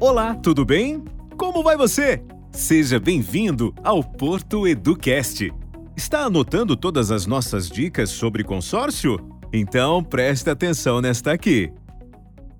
Olá, tudo bem? Como vai você? Seja bem-vindo ao Porto Educast. Está anotando todas as nossas dicas sobre consórcio? Então preste atenção nesta aqui.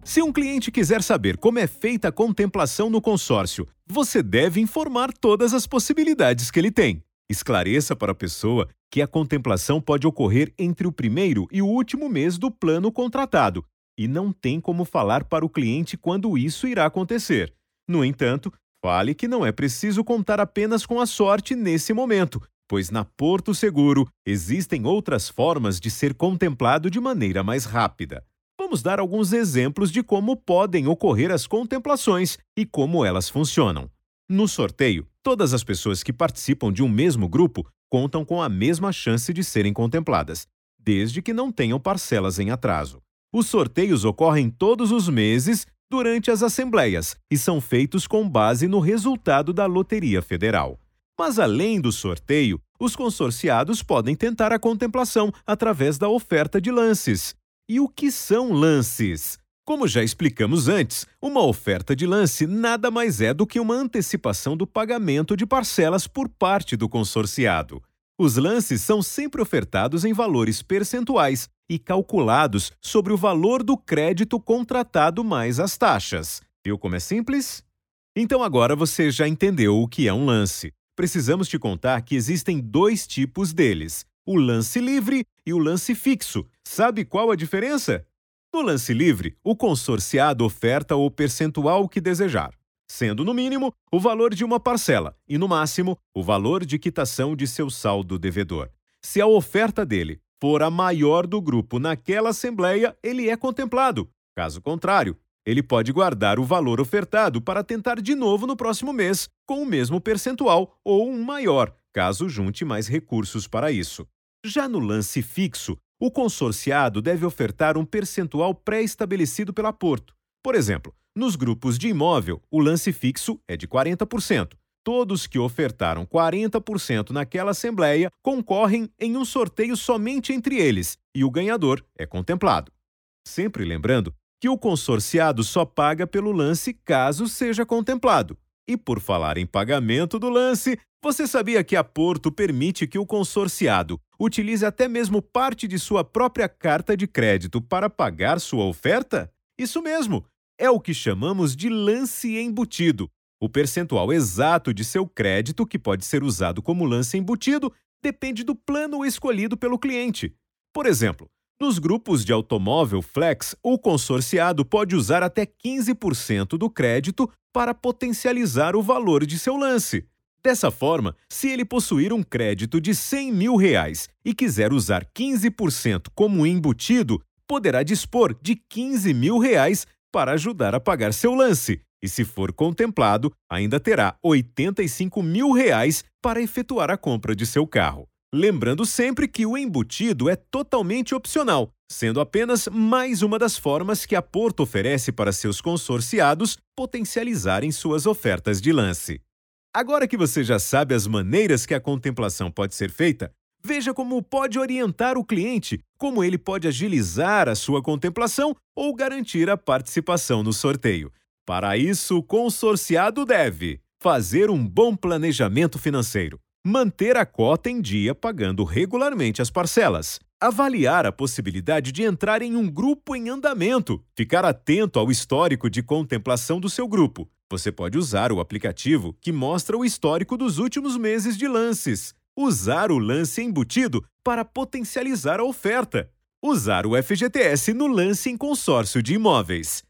Se um cliente quiser saber como é feita a contemplação no consórcio, você deve informar todas as possibilidades que ele tem. Esclareça para a pessoa que a contemplação pode ocorrer entre o primeiro e o último mês do plano contratado e não tem como falar para o cliente quando isso irá acontecer. No entanto, fale que não é preciso contar apenas com a sorte nesse momento, pois na Porto Seguro existem outras formas de ser contemplado de maneira mais rápida. Vamos dar alguns exemplos de como podem ocorrer as contemplações e como elas funcionam. No sorteio, todas as pessoas que participam de um mesmo grupo contam com a mesma chance de serem contempladas, desde que não tenham parcelas em atraso. Os sorteios ocorrem todos os meses durante as assembleias e são feitos com base no resultado da Loteria Federal. Mas além do sorteio, os consorciados podem tentar a contemplação através da oferta de lances. E o que são lances? Como já explicamos antes, uma oferta de lance nada mais é do que uma antecipação do pagamento de parcelas por parte do consorciado. Os lances são sempre ofertados em valores percentuais e calculados sobre o valor do crédito contratado mais as taxas. Viu como é simples? Então agora você já entendeu o que é um lance. Precisamos te contar que existem dois tipos deles: o lance livre e o lance fixo. Sabe qual a diferença? No lance livre, o consorciado oferta o percentual que desejar, sendo no mínimo o valor de uma parcela e no máximo o valor de quitação de seu saldo devedor. Se a oferta dele for a maior do grupo naquela assembleia, ele é contemplado. Caso contrário, ele pode guardar o valor ofertado para tentar de novo no próximo mês, com o mesmo percentual ou um maior, caso junte mais recursos para isso. Já no lance fixo, o consorciado deve ofertar um percentual pré-estabelecido pela Porto. Por exemplo, nos grupos de imóvel, o lance fixo é de 40%. Todos que ofertaram 40% naquela assembleia concorrem em um sorteio somente entre eles e o ganhador é contemplado. Sempre lembrando que o consorciado só paga pelo lance caso seja contemplado. E por falar em pagamento do lance, você sabia que a Porto permite que o consorciado utilize até mesmo parte de sua própria carta de crédito para pagar sua oferta? Isso mesmo! É o que chamamos de lance embutido. O percentual exato de seu crédito, que pode ser usado como lance embutido, depende do plano escolhido pelo cliente. Por exemplo, nos grupos de automóvel Flex, o consorciado pode usar até 15% do crédito para potencializar o valor de seu lance. Dessa forma, se ele possuir um crédito de 100 mil reais e quiser usar 15% como embutido, poderá dispor de 15 mil reais para ajudar a pagar seu lance. E se for contemplado, ainda terá 85 mil reais para efetuar a compra de seu carro. Lembrando sempre que o embutido é totalmente opcional, sendo apenas mais uma das formas que a Porto oferece para seus consorciados potencializarem suas ofertas de lance. Agora que você já sabe as maneiras que a contemplação pode ser feita, veja como pode orientar o cliente, como ele pode agilizar a sua contemplação ou garantir a participação no sorteio. Para isso, o consorciado deve fazer um bom planejamento financeiro, manter a cota em dia pagando regularmente as parcelas, avaliar a possibilidade de entrar em um grupo em andamento, ficar atento ao histórico de contemplação do seu grupo, você pode usar o aplicativo que mostra o histórico dos últimos meses de lances. Usar o lance embutido para potencializar a oferta. Usar o FGTS no lance em consórcio de imóveis.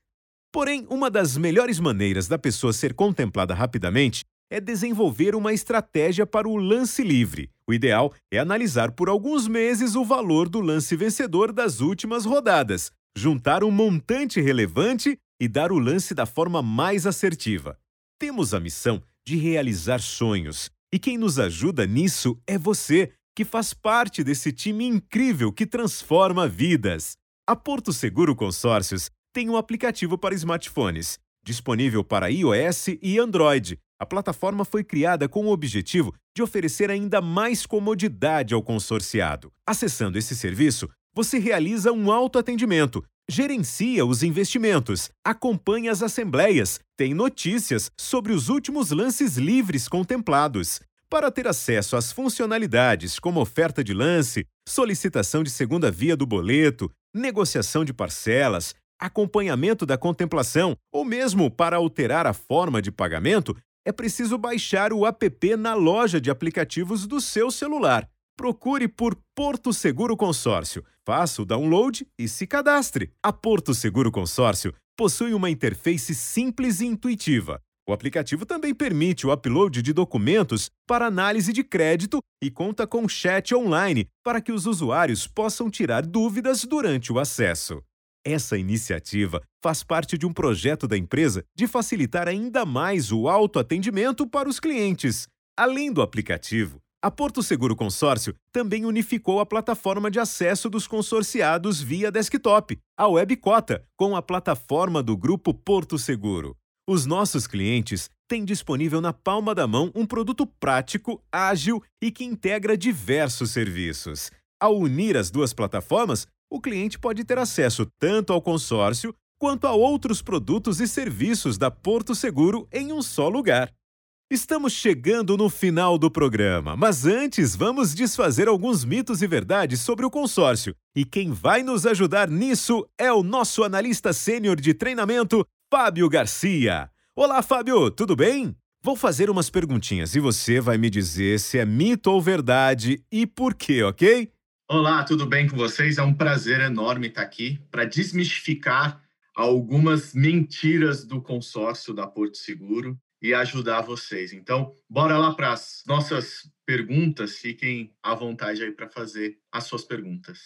Porém, uma das melhores maneiras da pessoa ser contemplada rapidamente é desenvolver uma estratégia para o lance livre. O ideal é analisar por alguns meses o valor do lance vencedor das últimas rodadas, juntar um montante relevante e dar o lance da forma mais assertiva. Temos a missão de realizar sonhos, e quem nos ajuda nisso é você, que faz parte desse time incrível que transforma vidas. A Porto Seguro Consórcios tem um aplicativo para smartphones, disponível para iOS e Android. A plataforma foi criada com o objetivo de oferecer ainda mais comodidade ao consorciado. Acessando esse serviço, você realiza um autoatendimento gerencia os investimentos, acompanha as assembleias, tem notícias sobre os últimos lances livres contemplados. Para ter acesso às funcionalidades como oferta de lance, solicitação de segunda via do boleto, negociação de parcelas, acompanhamento da contemplação ou mesmo para alterar a forma de pagamento, é preciso baixar o app na loja de aplicativos do seu celular. Procure por Porto Seguro Consórcio, faça o download e se cadastre. A Porto Seguro Consórcio possui uma interface simples e intuitiva. O aplicativo também permite o upload de documentos para análise de crédito e conta com chat online para que os usuários possam tirar dúvidas durante o acesso. Essa iniciativa faz parte de um projeto da empresa de facilitar ainda mais o autoatendimento para os clientes. Além do aplicativo, a Porto Seguro Consórcio também unificou a plataforma de acesso dos consorciados via desktop, a Webcota, com a plataforma do Grupo Porto Seguro. Os nossos clientes têm disponível na palma da mão um produto prático, ágil e que integra diversos serviços. Ao unir as duas plataformas, o cliente pode ter acesso tanto ao consórcio quanto a outros produtos e serviços da Porto Seguro em um só lugar. Estamos chegando no final do programa, mas antes vamos desfazer alguns mitos e verdades sobre o consórcio. E quem vai nos ajudar nisso é o nosso analista sênior de treinamento, Fábio Garcia. Olá, Fábio, tudo bem? Vou fazer umas perguntinhas e você vai me dizer se é mito ou verdade e por quê, ok? Olá, tudo bem com vocês? É um prazer enorme estar aqui para desmistificar algumas mentiras do consórcio da Porto Seguro e ajudar vocês. Então, bora lá para as nossas perguntas. Fiquem à vontade aí para fazer as suas perguntas.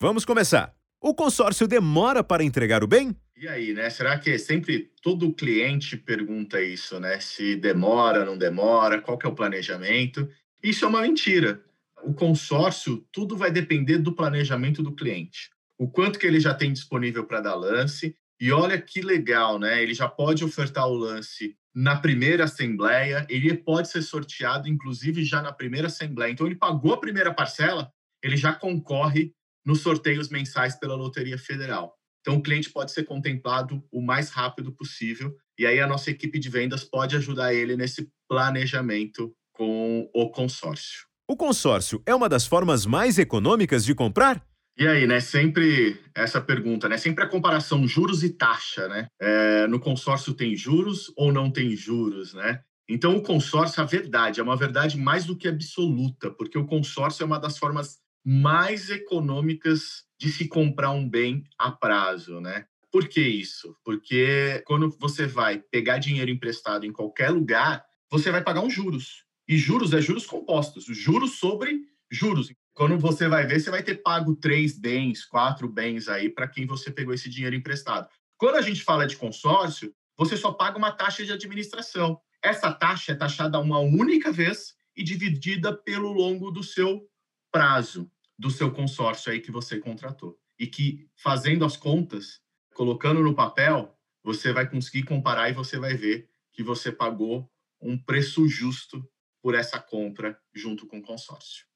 Vamos começar. O consórcio demora para entregar o bem? E aí, né? Será que sempre todo cliente pergunta isso, né? Se demora, não demora, qual que é o planejamento? Isso é uma mentira o consórcio, tudo vai depender do planejamento do cliente. O quanto que ele já tem disponível para dar lance. E olha que legal, né? Ele já pode ofertar o lance na primeira assembleia, ele pode ser sorteado, inclusive, já na primeira assembleia. Então, ele pagou a primeira parcela, ele já concorre nos sorteios mensais pela Loteria Federal. Então, o cliente pode ser contemplado o mais rápido possível. E aí, a nossa equipe de vendas pode ajudar ele nesse planejamento com o consórcio. O consórcio é uma das formas mais econômicas de comprar? E aí, né? Sempre essa pergunta, né? Sempre a comparação juros e taxa, né? É, no consórcio tem juros ou não tem juros, né? Então, o consórcio, a verdade, é uma verdade mais do que absoluta, porque o consórcio é uma das formas mais econômicas de se comprar um bem a prazo, né? Por que isso? Porque quando você vai pegar dinheiro emprestado em qualquer lugar, você vai pagar uns juros. E juros é juros compostos, juros sobre juros. Quando você vai ver, você vai ter pago três bens, quatro bens aí para quem você pegou esse dinheiro emprestado. Quando a gente fala de consórcio, você só paga uma taxa de administração. Essa taxa é taxada uma única vez e dividida pelo longo do seu prazo do seu consórcio aí que você contratou. E que, fazendo as contas, colocando no papel, você vai conseguir comparar e você vai ver que você pagou um preço justo por essa compra junto com o consórcio.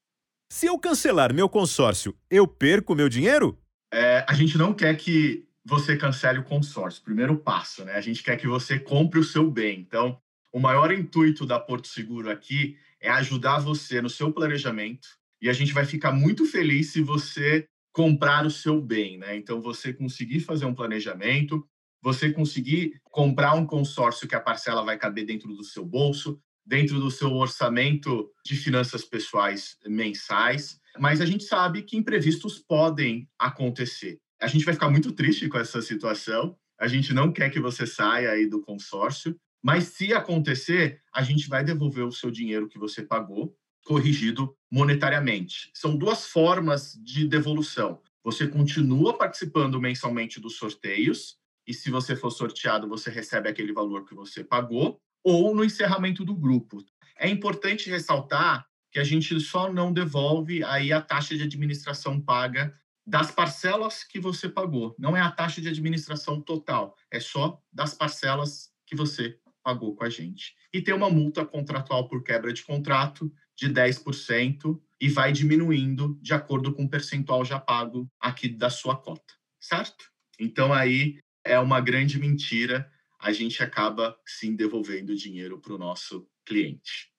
Se eu cancelar meu consórcio, eu perco meu dinheiro? É, a gente não quer que você cancele o consórcio. Primeiro passo, né? A gente quer que você compre o seu bem. Então, o maior intuito da Porto Seguro aqui é ajudar você no seu planejamento e a gente vai ficar muito feliz se você comprar o seu bem, né? Então, você conseguir fazer um planejamento, você conseguir comprar um consórcio que a parcela vai caber dentro do seu bolso, dentro do seu orçamento de finanças pessoais mensais, mas a gente sabe que imprevistos podem acontecer. A gente vai ficar muito triste com essa situação. A gente não quer que você saia aí do consórcio, mas se acontecer, a gente vai devolver o seu dinheiro que você pagou, corrigido monetariamente. São duas formas de devolução. Você continua participando mensalmente dos sorteios, e se você for sorteado, você recebe aquele valor que você pagou, ou no encerramento do grupo. É importante ressaltar que a gente só não devolve aí a taxa de administração paga das parcelas que você pagou. Não é a taxa de administração total, é só das parcelas que você pagou com a gente. E tem uma multa contratual por quebra de contrato de 10% e vai diminuindo de acordo com o percentual já pago aqui da sua cota, certo? Então aí é uma grande mentira, a gente acaba sim devolvendo dinheiro para o nosso cliente.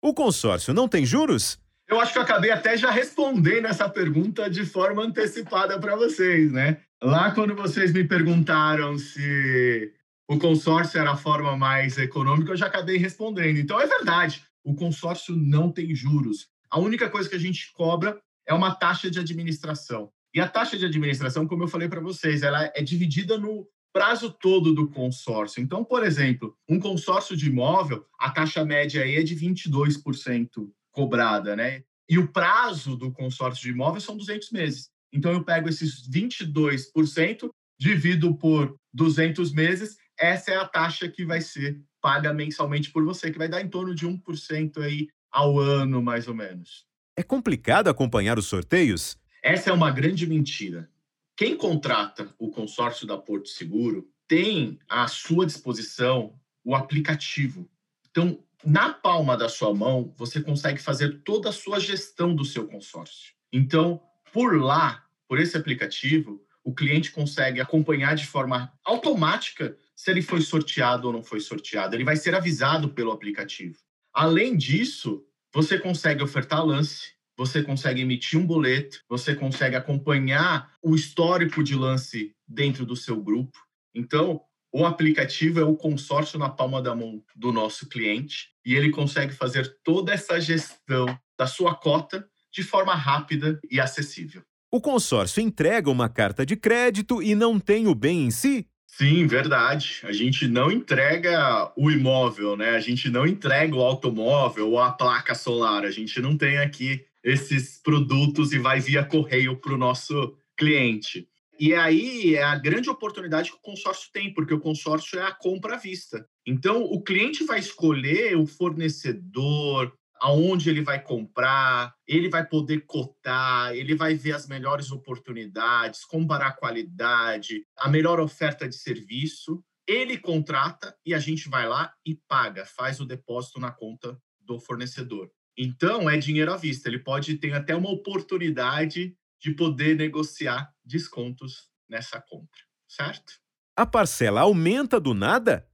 O consórcio não tem juros? Eu acho que eu acabei até já respondendo essa pergunta de forma antecipada para vocês, né? Lá quando vocês me perguntaram se o consórcio era a forma mais econômica, eu já acabei respondendo. Então é verdade, o consórcio não tem juros. A única coisa que a gente cobra é uma taxa de administração. E a taxa de administração, como eu falei para vocês, ela é dividida no prazo todo do consórcio. Então, por exemplo, um consórcio de imóvel, a taxa média aí é de 22% cobrada, né? E o prazo do consórcio de imóvel são 200 meses. Então, eu pego esses 22%, divido por 200 meses, essa é a taxa que vai ser paga mensalmente por você, que vai dar em torno de 1% aí ao ano, mais ou menos. É complicado acompanhar os sorteios? Essa é uma grande mentira. Quem contrata o consórcio da Porto Seguro tem à sua disposição o aplicativo. Então, na palma da sua mão, você consegue fazer toda a sua gestão do seu consórcio. Então, por lá, por esse aplicativo, o cliente consegue acompanhar de forma automática se ele foi sorteado ou não foi sorteado. Ele vai ser avisado pelo aplicativo. Além disso, você consegue ofertar lance, você consegue emitir um boleto, você consegue acompanhar o histórico de lance dentro do seu grupo. Então, o aplicativo é o consórcio na palma da mão do nosso cliente e ele consegue fazer toda essa gestão da sua cota de forma rápida e acessível. O consórcio entrega uma carta de crédito e não tem o bem em si? Sim, verdade. A gente não entrega o imóvel, né? A gente não entrega o automóvel ou a placa solar. A gente não tem aqui esses produtos e vai via correio para o nosso cliente. E aí é a grande oportunidade que o consórcio tem, porque o consórcio é a compra à vista. Então, o cliente vai escolher o fornecedor, aonde ele vai comprar, ele vai poder cotar, ele vai ver as melhores oportunidades, comparar a qualidade, a melhor oferta de serviço. Ele contrata e a gente vai lá e paga, faz o depósito na conta do fornecedor. Então, é dinheiro à vista. Ele pode ter até uma oportunidade de poder negociar descontos nessa compra, certo? A parcela aumenta do nada?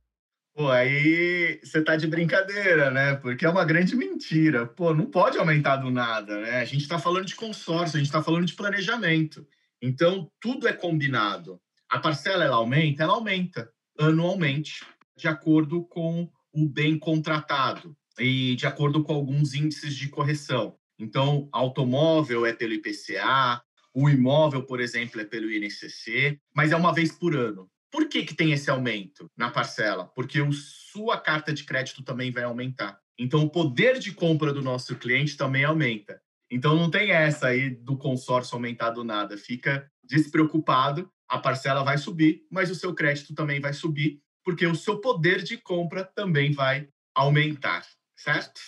Pô, aí você tá de brincadeira, né? Porque é uma grande mentira. Pô, não pode aumentar do nada, né? A gente está falando de consórcio, a gente está falando de planejamento. Então, tudo é combinado. A parcela, ela aumenta? Ela aumenta anualmente, de acordo com o bem contratado e de acordo com alguns índices de correção. Então, automóvel é pelo IPCA, o imóvel, por exemplo, é pelo INCC, mas é uma vez por ano. Por que, que tem esse aumento na parcela? Porque a sua carta de crédito também vai aumentar. Então, o poder de compra do nosso cliente também aumenta. Então, não tem essa aí do consórcio aumentar do nada. Fica despreocupado, a parcela vai subir, mas o seu crédito também vai subir, porque o seu poder de compra também vai aumentar certo?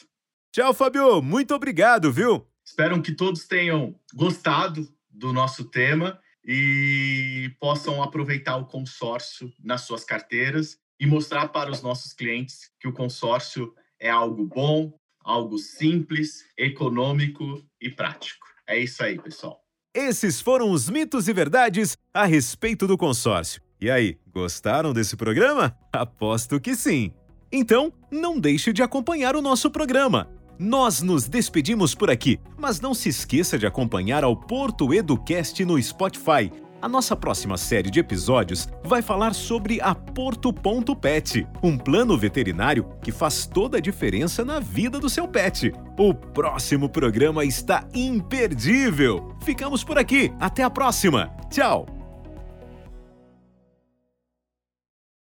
Tchau, Fabio. Muito obrigado, viu? Espero que todos tenham gostado do nosso tema e possam aproveitar o consórcio nas suas carteiras e mostrar para os nossos clientes que o consórcio é algo bom, algo simples, econômico e prático. É isso aí, pessoal. Esses foram os mitos e verdades a respeito do consórcio. E aí, gostaram desse programa? Aposto que sim. Então, não deixe de acompanhar o nosso programa. Nós nos despedimos por aqui, mas não se esqueça de acompanhar ao Porto Educast no Spotify. A nossa próxima série de episódios vai falar sobre a Porto.pet, um plano veterinário que faz toda a diferença na vida do seu pet. O próximo programa está imperdível. Ficamos por aqui. Até a próxima. Tchau.